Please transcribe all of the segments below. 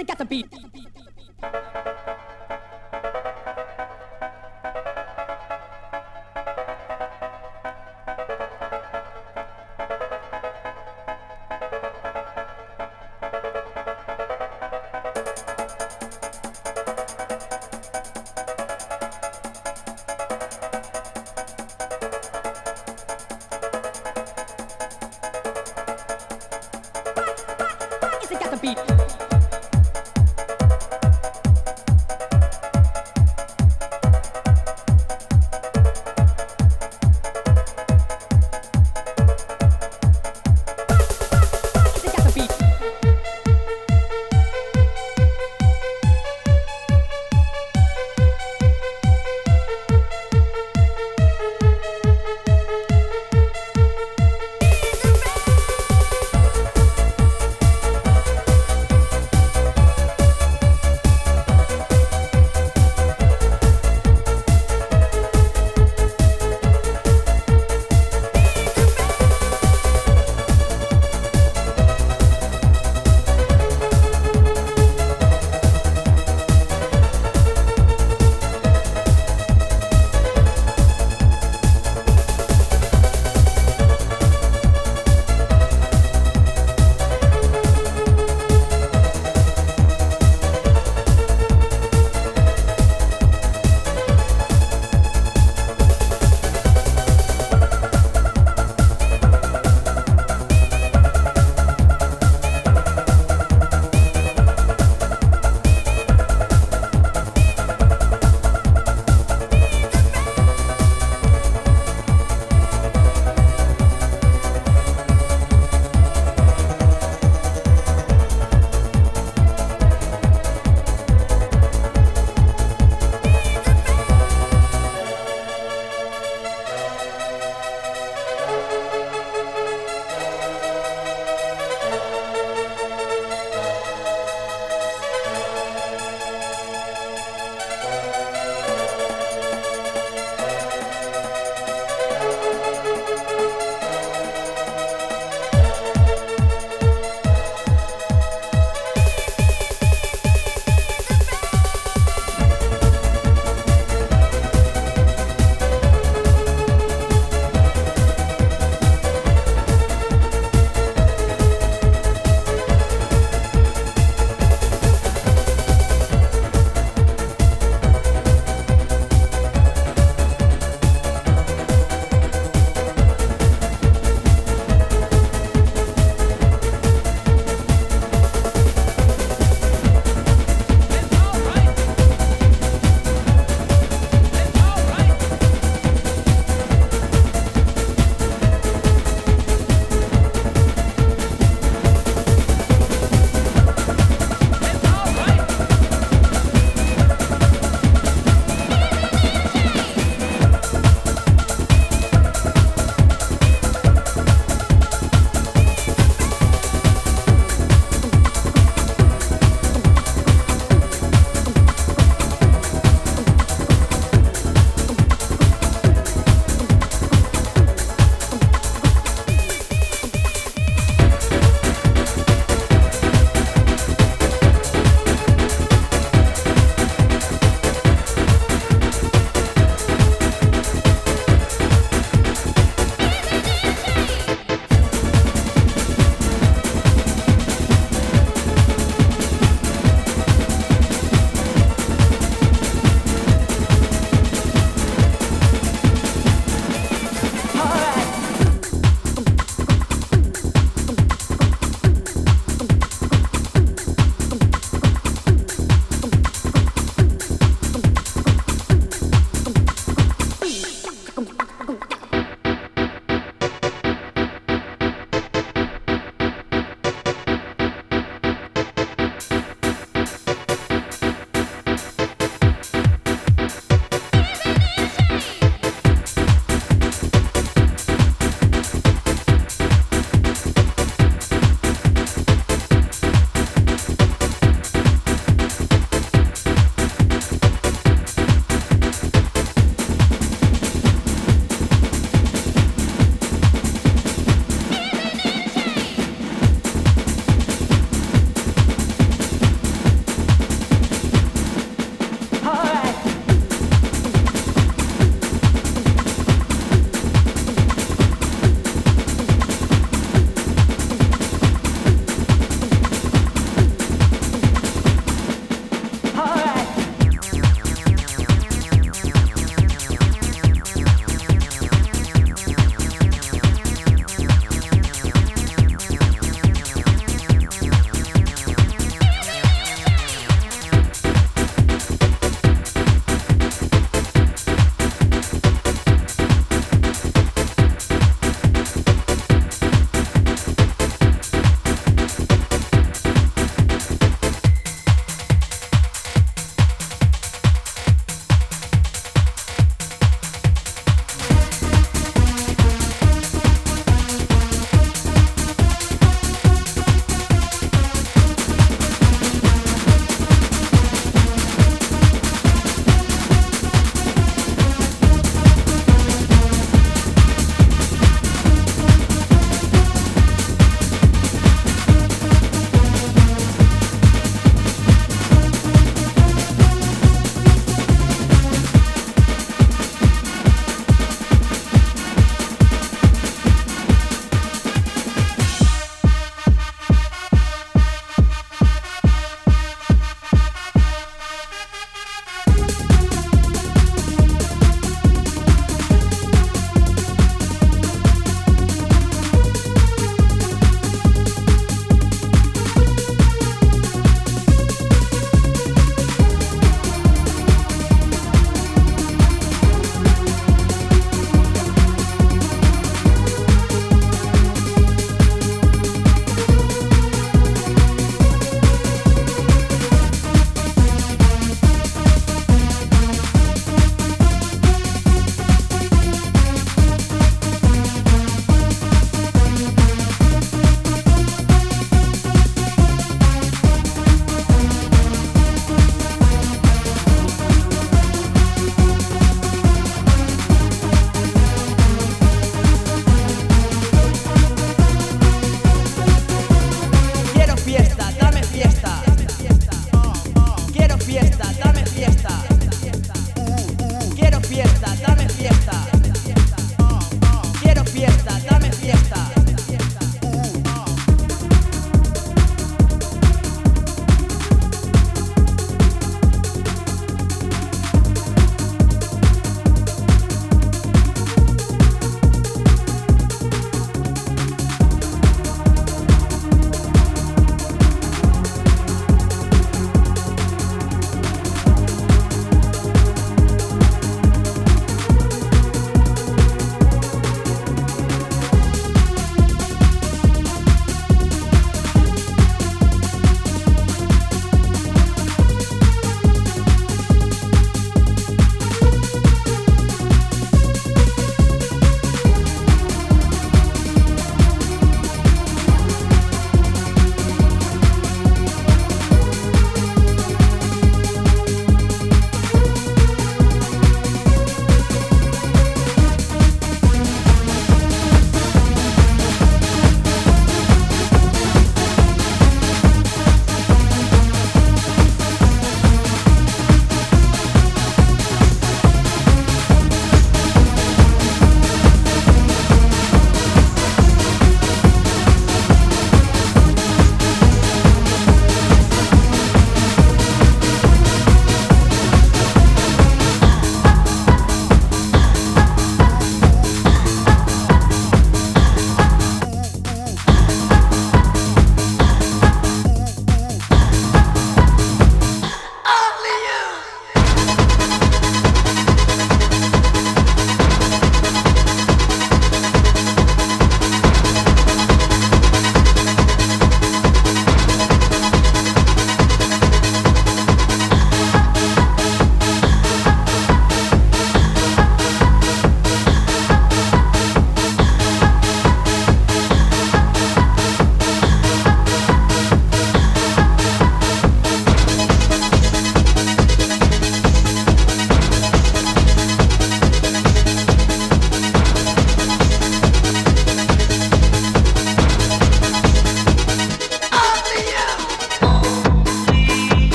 it got the beat?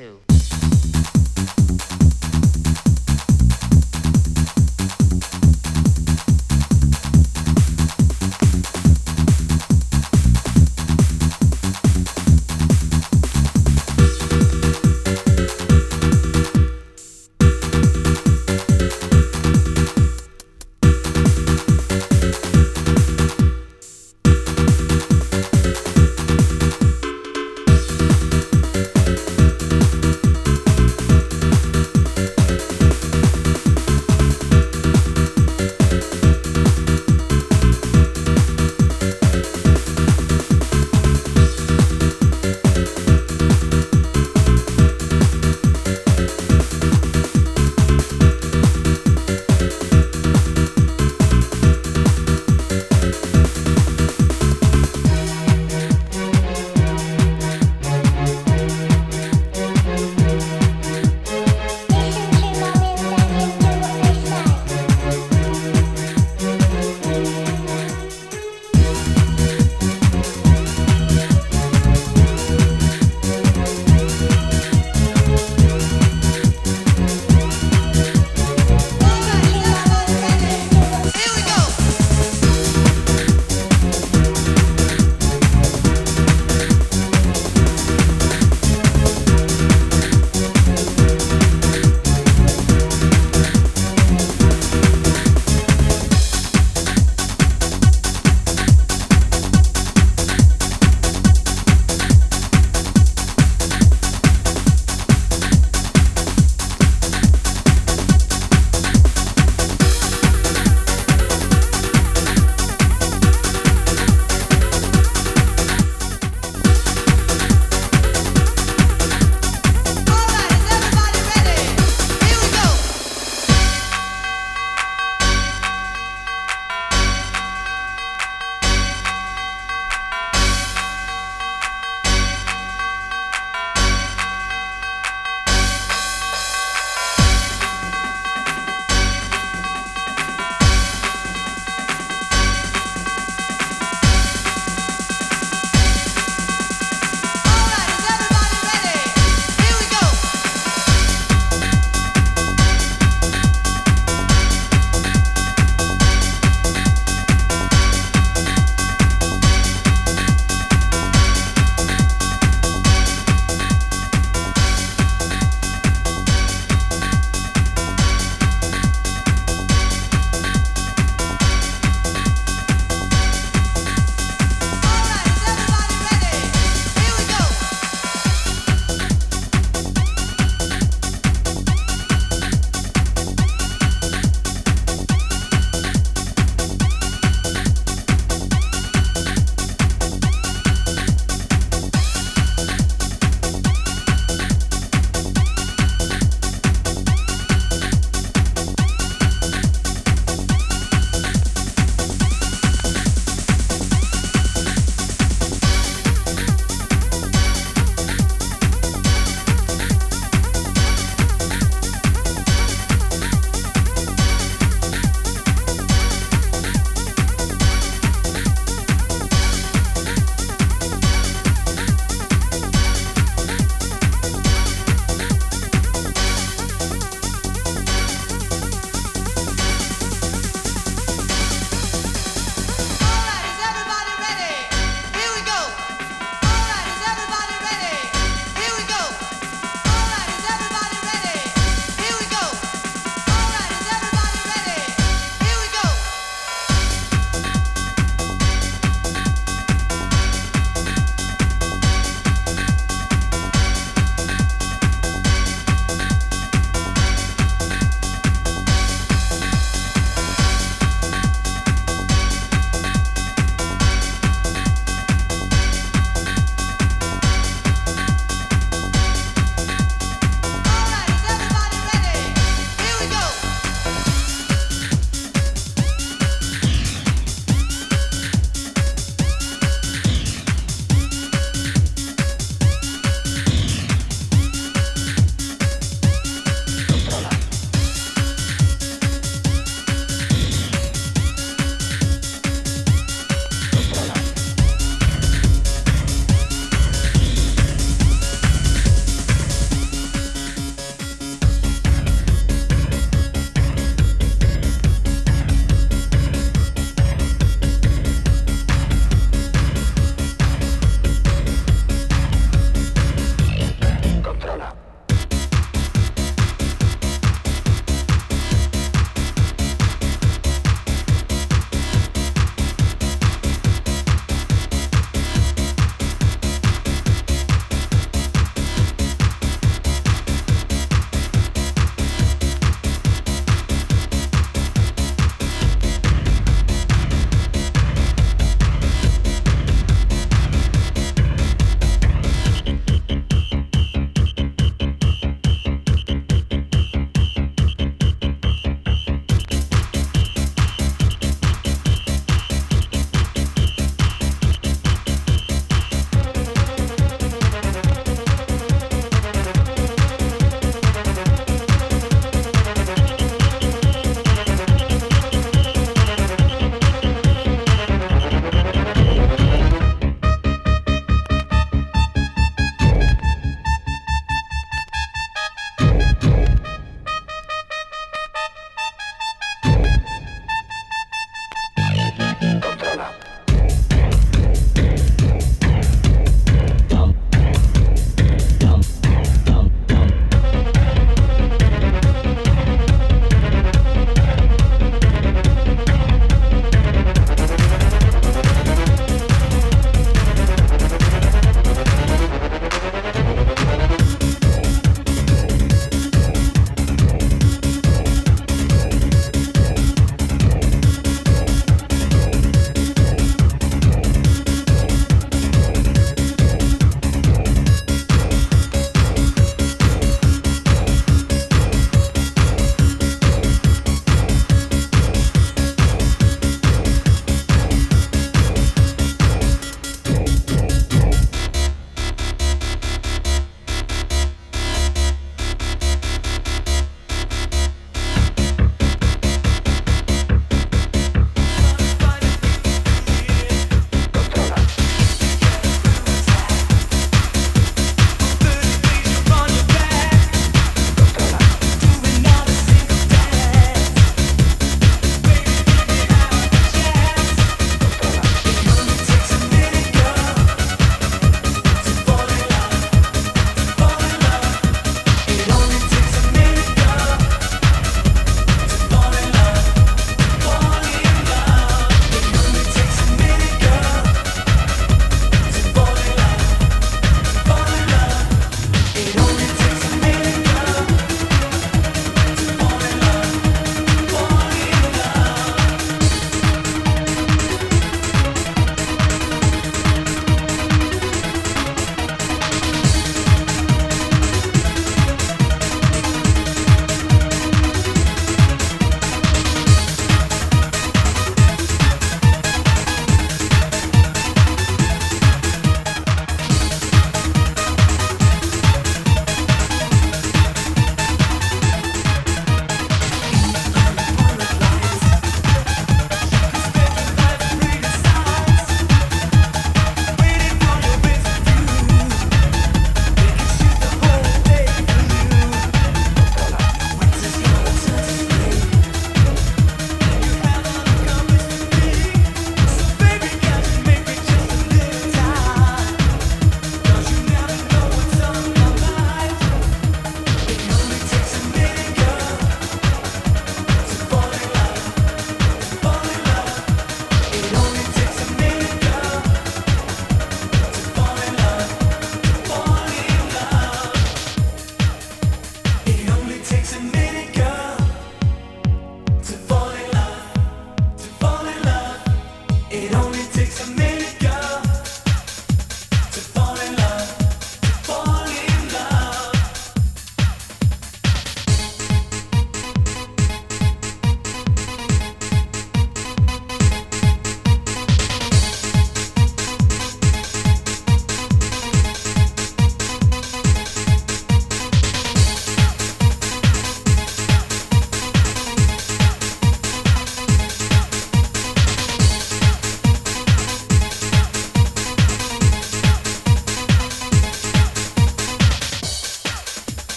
too.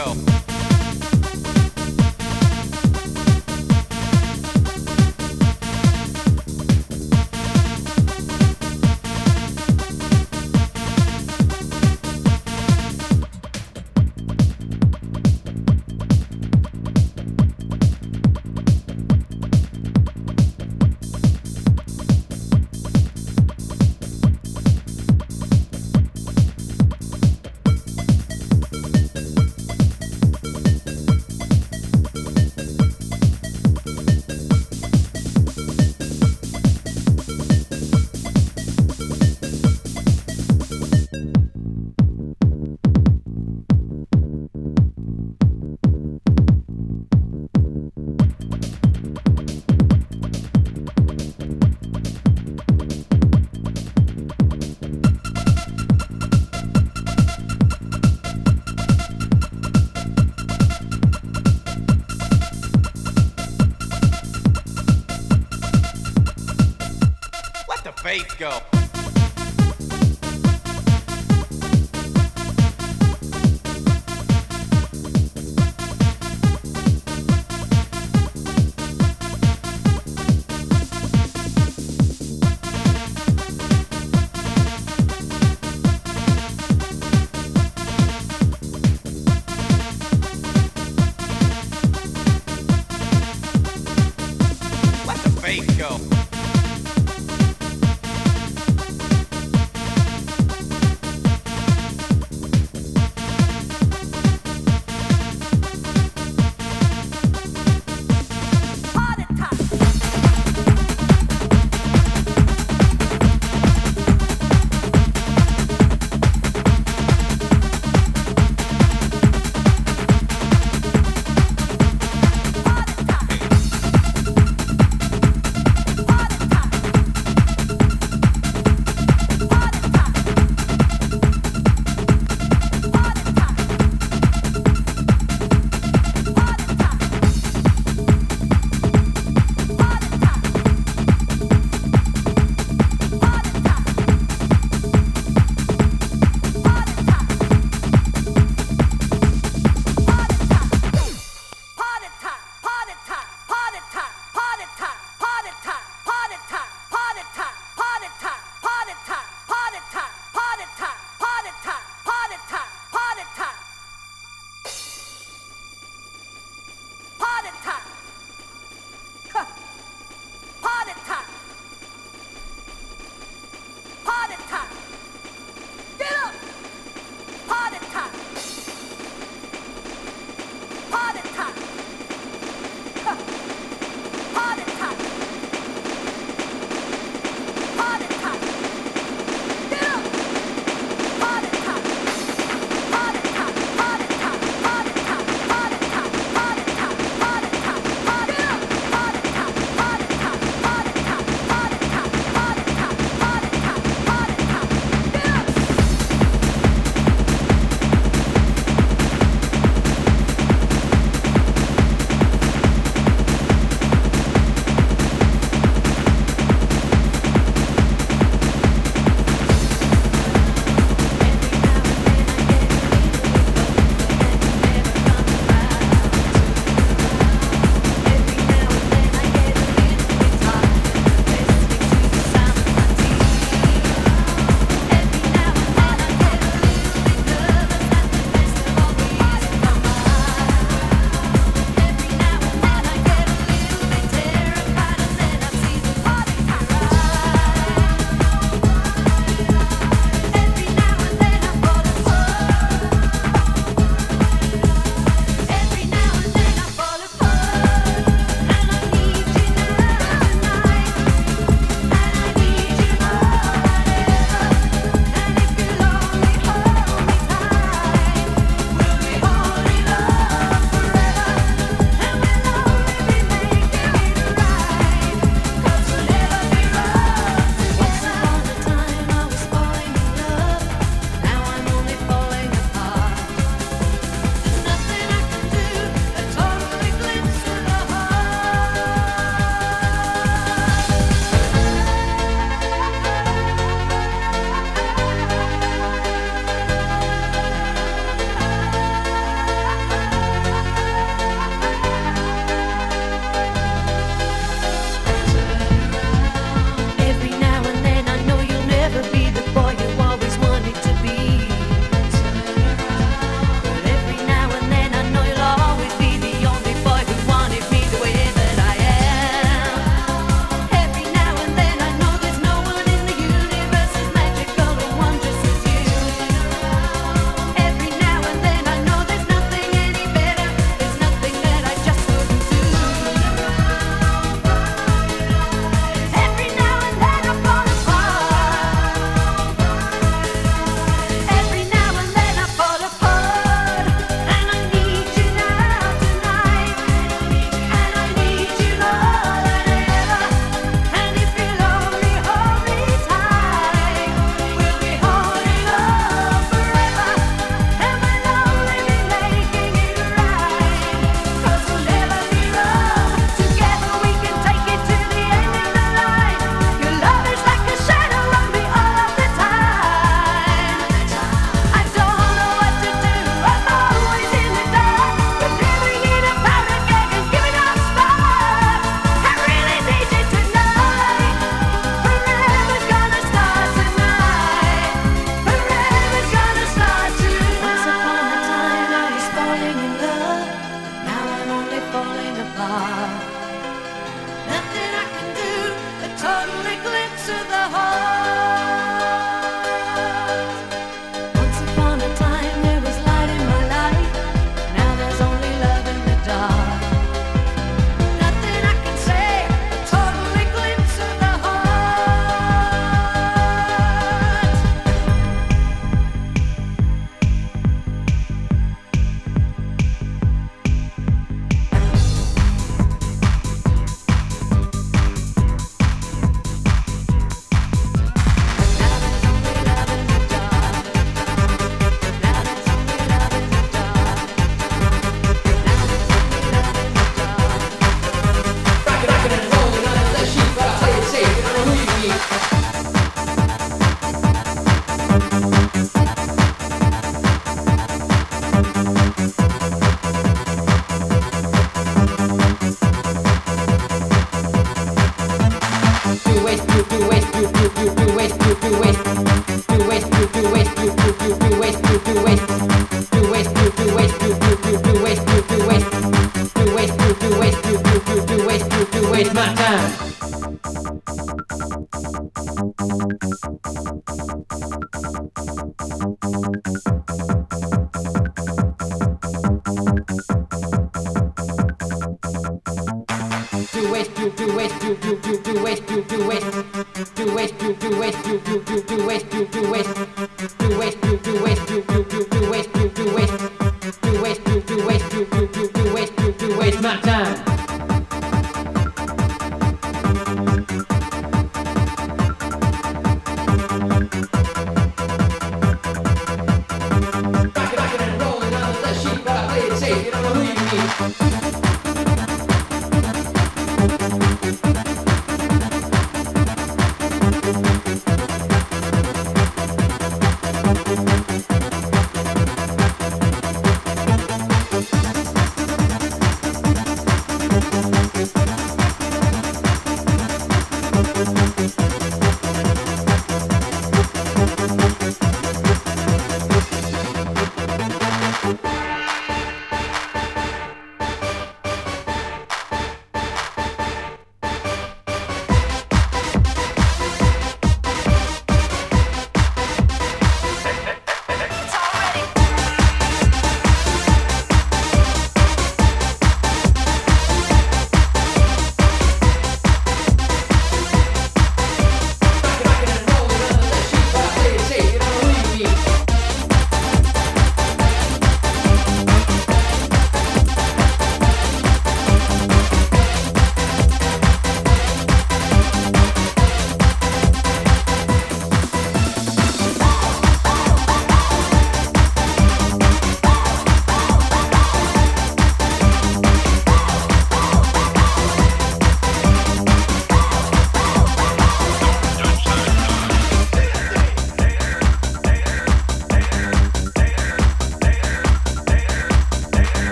go.